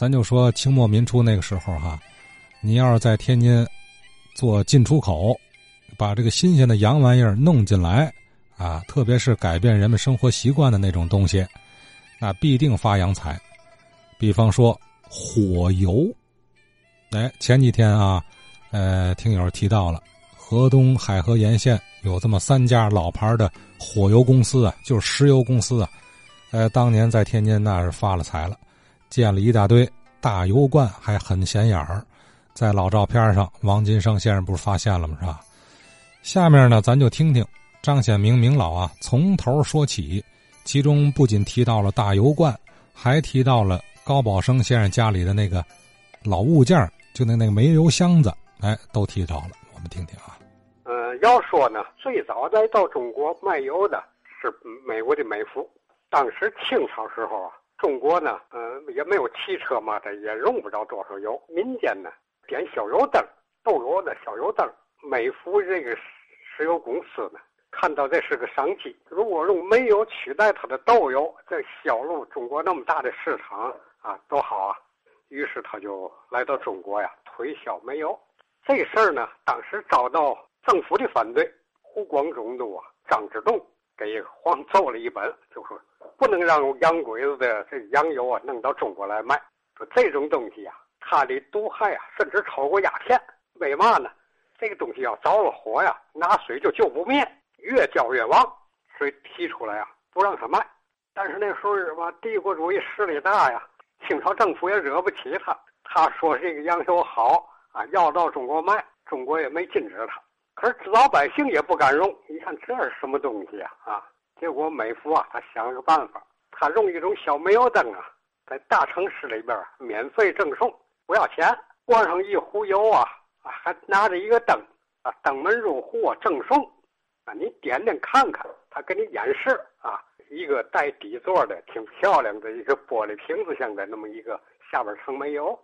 咱就说清末民初那个时候哈，你要是在天津做进出口，把这个新鲜的洋玩意儿弄进来啊，特别是改变人们生活习惯的那种东西，那必定发洋财。比方说火油，哎，前几天啊，呃，听友提到了河东海河沿线有这么三家老牌的火油公司啊，就是石油公司啊，呃，当年在天津那是发了财了。建了一大堆大油罐，还很显眼儿。在老照片上，王金生先生不是发现了吗？是吧？下面呢，咱就听听张显明明老啊从头说起。其中不仅提到了大油罐，还提到了高宝生先生家里的那个老物件就那那个煤油箱子，哎，都提到了。我们听听啊。嗯，要说呢，最早来到中国卖油的是美国的美孚。当时清朝时候啊。中国呢，嗯，也没有汽车嘛，它也用不着多少油。民间呢，点小油灯，豆油的小油灯。美孚这个石油公司呢，看到这是个商机，如果用煤油取代它的豆油，这销路中国那么大的市场啊，多好啊！于是他就来到中国呀，推销煤油。这事儿呢，当时遭到政府的反对，胡光中的啊，张之洞给黄奏了一本，就说。不能让洋鬼子的这洋油啊弄到中国来卖。说这种东西啊，它的毒害啊，甚至超过鸦片。为嘛呢？这个东西要着了火呀，拿水就救不灭，越浇越旺。所以提出来啊，不让他卖。但是那时候什么帝国主义势力大呀，清朝政府也惹不起他。他说这个洋油好啊，要到中国卖，中国也没禁止他。可是老百姓也不敢用。你看这是什么东西啊？啊！结果美孚啊，他想了个办法，他用一种小煤油灯啊，在大城市里边免费赠送，不要钱，灌上一壶油啊，还拿着一个灯啊，登门入户啊赠送，啊，你点点看看，他给你演示啊，一个带底座的挺漂亮的一个玻璃瓶子像的那么一个，下边盛煤油，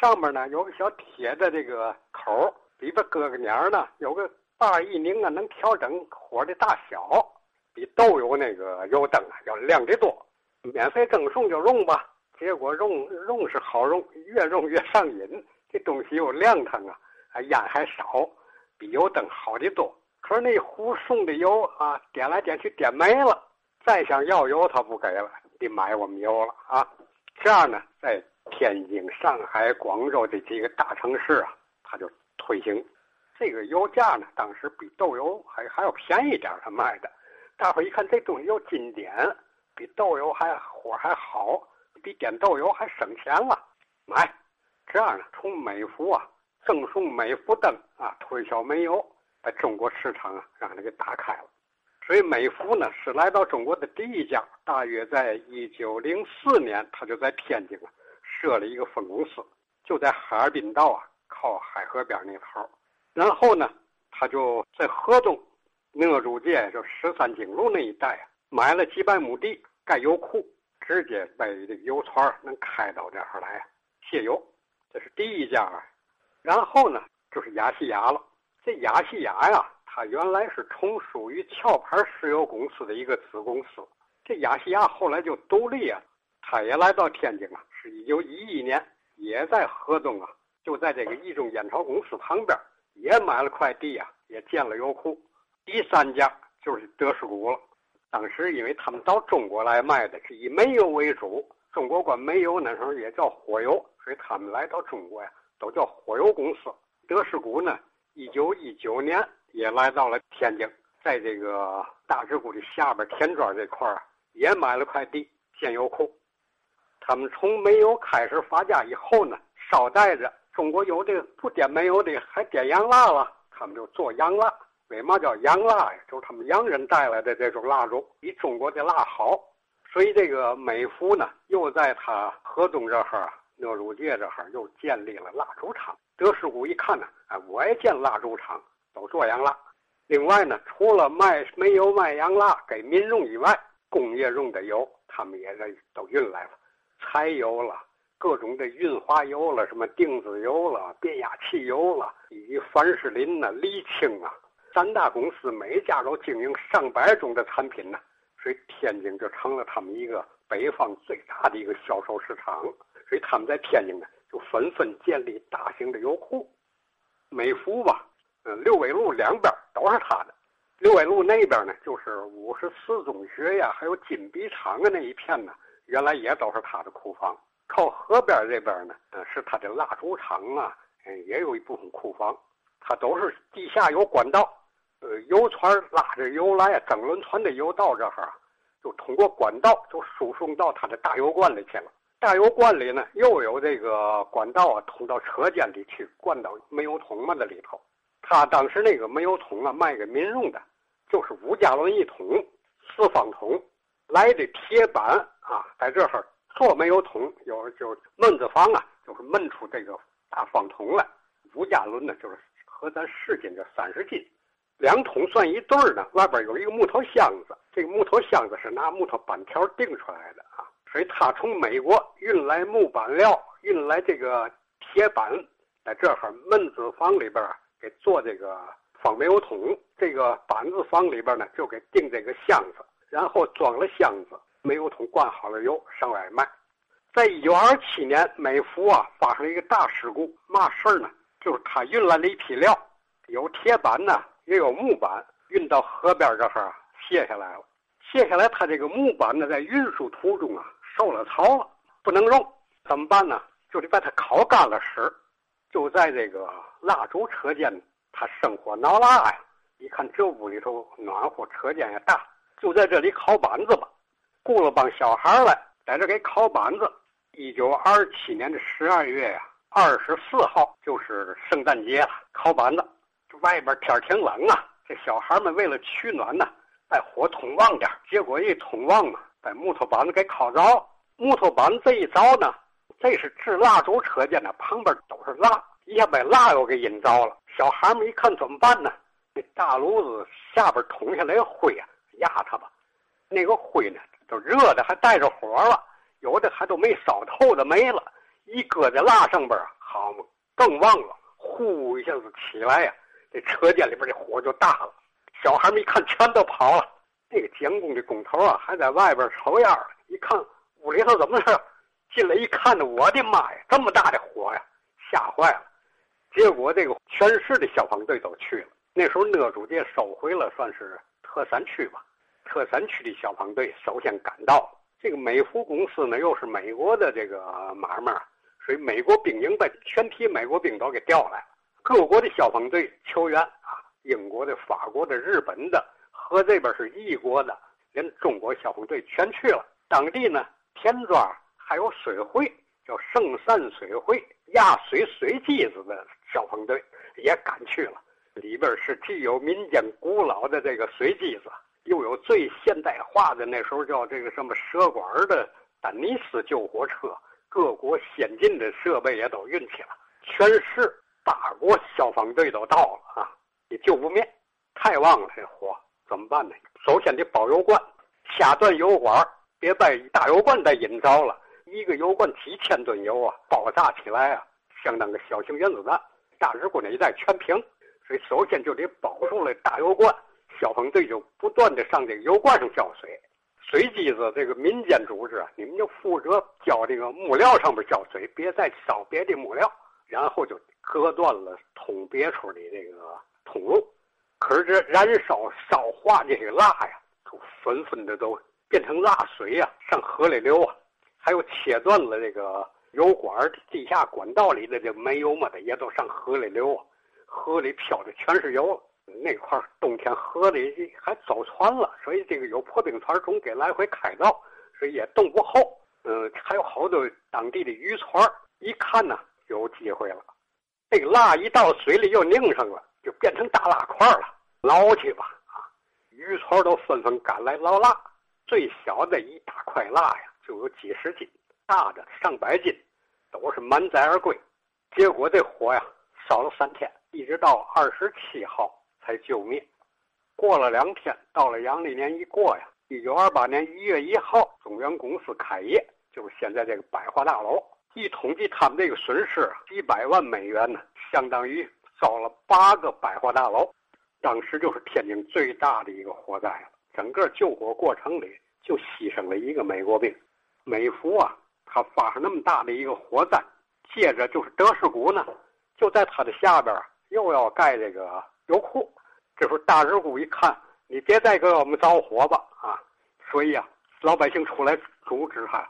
上面呢有个小铁的这个口，里边搁个捻呢，有个把一拧啊，能调整火的大小。比豆油那个油灯啊要亮得多，免费赠送就用吧。结果用用是好用，越用越上瘾。这东西又亮堂啊，还烟还少，比油灯好的多。可是那壶送的油啊，点来点去点没了，再想要油他不给了，得买我们油了啊。这样呢，在天津、上海、广州这几个大城市啊，他就推行这个油价呢，当时比豆油还还要便宜点他卖的。大伙一看这东西又经典，比豆油还火还好，比点豆油还省钱了，买。这样呢，从美孚啊赠送美孚灯啊，推销煤油，在中国市场啊让它给打开了。所以美孚呢是来到中国的第一家，大约在一九零四年，他就在天津啊设了一个分公司，就在哈尔滨道啊靠海河边那头。然后呢，他就在河东。讷竹街就十三经路那一带啊，买了几百亩地盖油库，直接背这个油船能开到这儿来卸油，这是第一家啊。然后呢，就是亚细亚了。这亚细亚呀，它原来是从属于壳牌石油公司的一个子公司。这亚细亚后来就独立啊，他也来到天津啊，是一九一一年，也在河东啊，就在这个一中烟草公司旁边，也买了块地啊，也建了油库。第三家就是德士古了。当时因为他们到中国来卖的是以煤油为主，中国管煤油那时候也叫火油，所以他们来到中国呀都叫火油公司。德士古呢，一九一九年也来到了天津，在这个大直沽的下边田庄这块儿也买了块地建油库。他们从煤油开始发家以后呢，捎带着中国有的不点煤油的还点洋蜡了，他们就做洋蜡。为嘛叫洋蜡呀？就是他们洋人带来的这种蜡烛比中国的蜡好，所以这个美孚呢，又在他河东这哈讷鲁界这哈又建立了蜡烛厂。德士古一看呢，哎，我也建蜡烛厂，都做洋蜡。另外呢，除了卖煤油、卖洋蜡给民用以外，工业用的油他们也在都运来了，柴油了，各种的润滑油了，什么定子油了、变压器油了，以及凡士林呐、沥青啊。三大公司每家都经营上百种的产品呢，所以天津就成了他们一个北方最大的一个销售市场。所以他们在天津呢就纷纷建立大型的油库。美孚吧，嗯，六纬路两边都是他的。六纬路那边呢，就是五十四中学呀，还有金笔厂啊那一片呢，原来也都是他的库房。靠河边这边呢，呃，是他的蜡烛厂啊，嗯，也有一部分库房。它都是地下有管道，呃，油船拉着油来，整轮船的油到这儿，就通过管道就输送到它的大油罐里去了。大油罐里呢，又有这个管道啊，通到车间里去，灌到煤油桶嘛的里头。他当时那个煤油桶啊，卖给民用的，就是五加仑一桶，四方桶，来的铁板啊，在这儿做煤油桶，有就闷子房啊，就是闷出这个大方桶来。五加仑呢，就是和咱十斤就三十斤，两桶算一对儿呢。外边有一个木头箱子，这个木头箱子是拿木头板条钉出来的啊。所以他从美国运来木板料，运来这个铁板，在这儿闷子房里边啊给做这个方煤油桶。这个板子房里边呢，就给钉这个箱子，然后装了箱子，煤油桶灌好了油上外卖。在一九二七年，美孚啊发生了一个大事故，嘛事儿呢？就是他运来了一批料，有铁板呢，也有木板，运到河边这儿卸下来了。卸下来，他这个木板呢，在运输途中啊。受了潮了，不能用，怎么办呢？就得把它烤干了使。就在这个蜡烛车间，他生火挠蜡呀。一看这屋里头暖和，车间也大，就在这里烤板子吧。雇了帮小孩来，在这给烤板子。一九二七年的十二月呀，二十四号就是圣诞节了。烤板子，这外边天挺冷啊。这小孩们为了取暖呢，把火通旺点。结果一通旺啊。把木头板子给烤着，木头板子这一着呢，这是制蜡烛车间的，旁边都是蜡，一下把蜡又给引着了。小孩们一看怎么办呢？那大炉子下边捅下来灰啊，压它吧。那个灰呢，都热的还带着火了，有的还都没烧透的没了。一搁在蜡上边好嘛，更旺了，呼一下子起来呀，这车间里边的火就大了。小孩们一看，全都跑了。那个监工的工头啊，还在外边抽烟儿，一看屋里头怎么着，进来一看呢，我的妈呀，这么大的火呀，吓坏了。结果这个全市的消防队都去了。那时候讷主街收回了，算是特三区吧。特山区的消防队首先赶到。这个美孚公司呢，又是美国的这个买卖，所以美国兵营把全体美国兵都给调来了。各国的消防队求援啊，英国的、法国的、日本的。和这边是异国的，连中国消防队全去了。当地呢，田庄还有水会，叫圣善水会压水水机子的消防队也赶去了。里边是具有民间古老的这个水机子，又有最现代化的那时候叫这个什么蛇管的丹尼斯救火车，各国先进的设备也都运去了。全市八国消防队都到了啊，也救不灭，太旺了这火。怎么办呢？首先得保油罐，掐断油管，别把大油罐再引着了。一个油罐几千吨油啊，爆炸起来啊，相当个小型原子弹，大日本那一带全平。所以首先就得保住了大油罐，消防队就不断的上这个油罐上浇水。水机子这个民间组织啊，你们就负责浇这个木料上面浇水，别再烧别的木料。然后就割断了通别处的这个通路。可是这燃烧烧化这些蜡呀，都纷纷的都变成蜡水呀，上河里流啊。还有切断了这个油管地下管道里的这煤油嘛的，也都上河里流啊。河里漂的全是油。那块冬天河里还走船了，所以这个有破冰船总给来回开道，所以也冻不厚。嗯，还有好多当地的渔船一看呢，有机会了。这个蜡一到水里又拧上了。就变成大蜡块了，捞去吧啊！渔船都纷纷赶来捞蜡，最小的一大块蜡呀，就有几十斤，大的上百斤，都是满载而归。结果这火呀，烧了三天，一直到二十七号才救灭。过了两天，到了阳历年一过呀，一九二八年一月一号，中原公司开业，就是现在这个百货大楼。一统计他们这个损失，几百万美元呢，相当于。烧了八个百货大楼，当时就是天津最大的一个火灾了。整个救火过程里就牺牲了一个美国兵。美孚啊，它发生那么大的一个火灾，接着就是德士古呢，就在它的下边又要盖这个油库。这时候大日古一看，你别再给我们着火吧啊！所以啊，老百姓出来阻止他，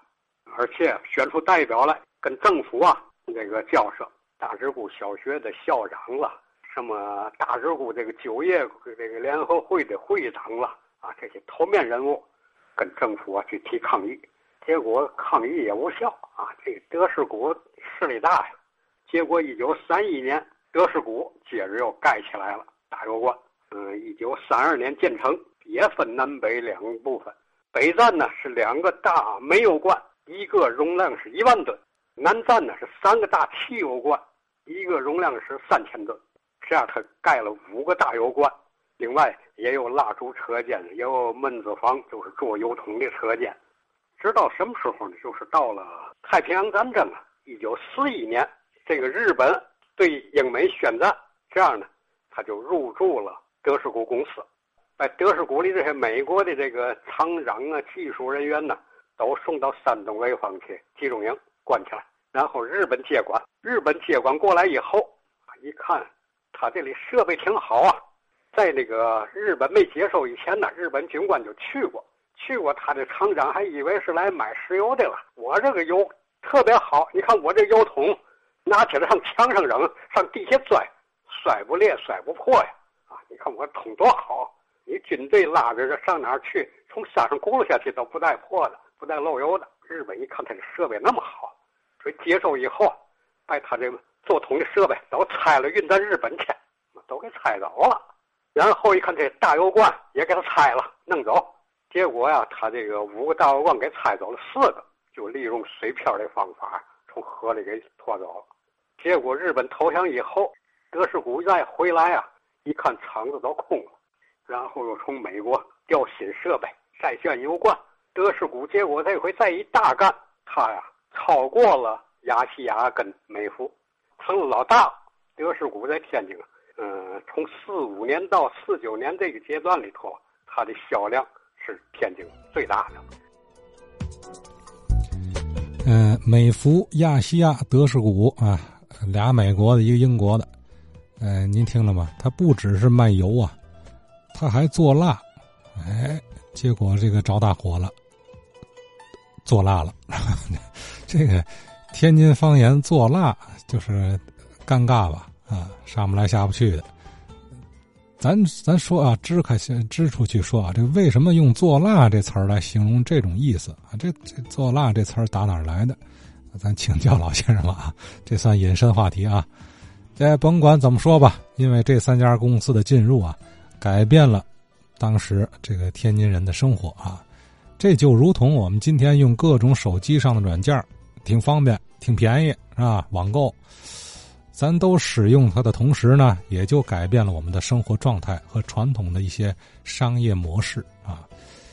而且选出代表来跟政府啊那个交涉。大直沽小学的校长了，什么大直沽这个就业这个联合会的会长了啊，这些头面人物跟政府啊去提抗议，结果抗议也无效啊。这个德士古势力大呀，结果一九三一年德士古接着又盖起来了大油罐。嗯，一九三二年建成，也分南北两部分。北站呢是两个大煤油罐，一个容量是一万吨；南站呢是三个大汽油罐。一个容量是三千吨，这样他盖了五个大油罐，另外也有蜡烛车间，也有闷子房，就是做油桶的车间。直到什么时候呢？就是到了太平洋战争啊，一九四一年，这个日本对英美宣战，这样呢，他就入驻了德士古公司，在德士古里这些美国的这个厂长啊、技术人员呢，都送到山东潍坊去集中营关起来。然后日本接管，日本接管过来以后，一看，他这里设备挺好啊。在那个日本没接收以前呢，日本军官就去过，去过他的厂长还以为是来买石油的了。我这个油特别好，你看我这油桶，拿起来上墙上扔，上地下摔，摔不裂，摔不破呀。啊，你看我桶多好，你军队拉着这上哪去？从山上轱辘下去都不带破的，不带漏油的。日本一看他的设备那么好。所以接收以后，把他这个做桶的设备都拆了，运到日本去，都给拆走了。然后一看这大油罐也给他拆了，弄走。结果呀，他这个五个大油罐给拆走了四个，就利用水漂的方法从河里给拖走了。结果日本投降以后，德士古再回来啊，一看厂子都空了，然后又从美国调新设备，再建油罐。德士古结果这回再一大干，他呀。超过了亚细亚跟美孚，成了老大。德士古在天津，嗯，从四五年到四九年这个阶段里头，它的销量是天津最大的。嗯，美孚、亚细亚、德士古啊，俩美国的，一个英国的。嗯，您听了吗？他不只是卖油啊，他还做蜡。哎，结果这个着大火了，做蜡了。这个天津方言“做蜡”就是尴尬吧？啊，上不来下不去的。咱咱说啊，支开先支出去说啊，这为什么用“做蜡”这词儿来形容这种意思啊？这这“做蜡”这词儿打哪儿来的？咱请教老先生了啊，这算隐身话题啊。这甭管怎么说吧，因为这三家公司的进入啊，改变了当时这个天津人的生活啊。这就如同我们今天用各种手机上的软件挺方便，挺便宜，是吧？网购，咱都使用它的同时呢，也就改变了我们的生活状态和传统的一些商业模式。